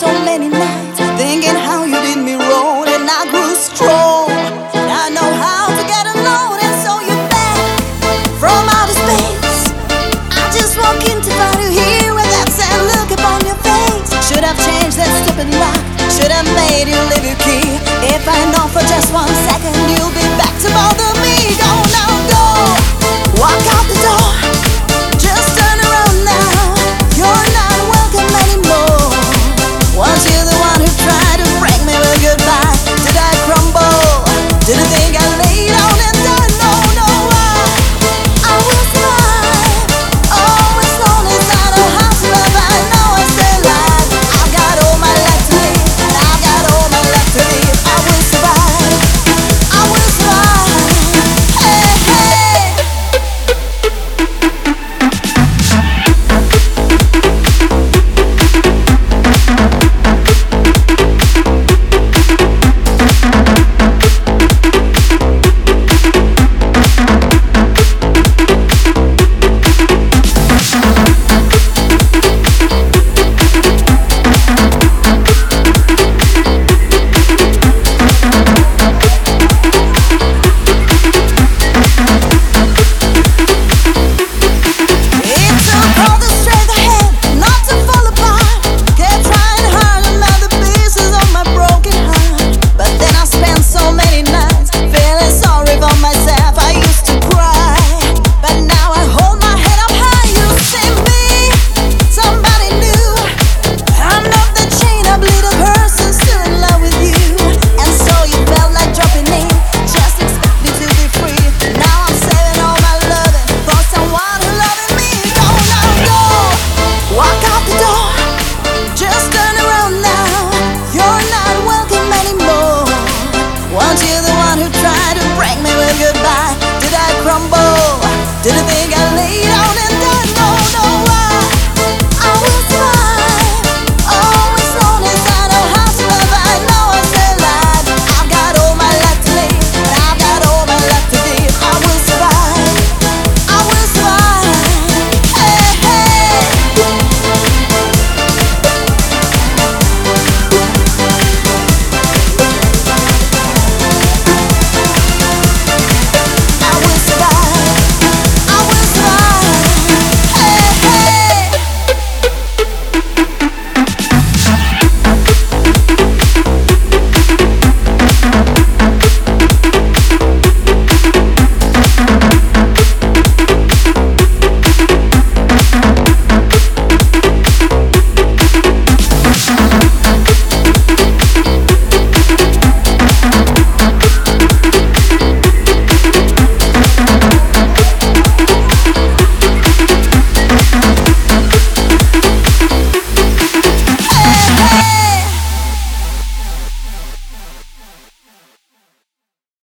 so many nights thinking how you did me wrong, and I grew strong. And I know how to get alone, and so you're back from outer space. I just walk into find you here with that sad look upon your face. Should have changed that stupid lock. Should have made you leave your key. If I know for just one second you'll be back to bother me, don't. anymore. Once you're the one who tried to break me with goodbye.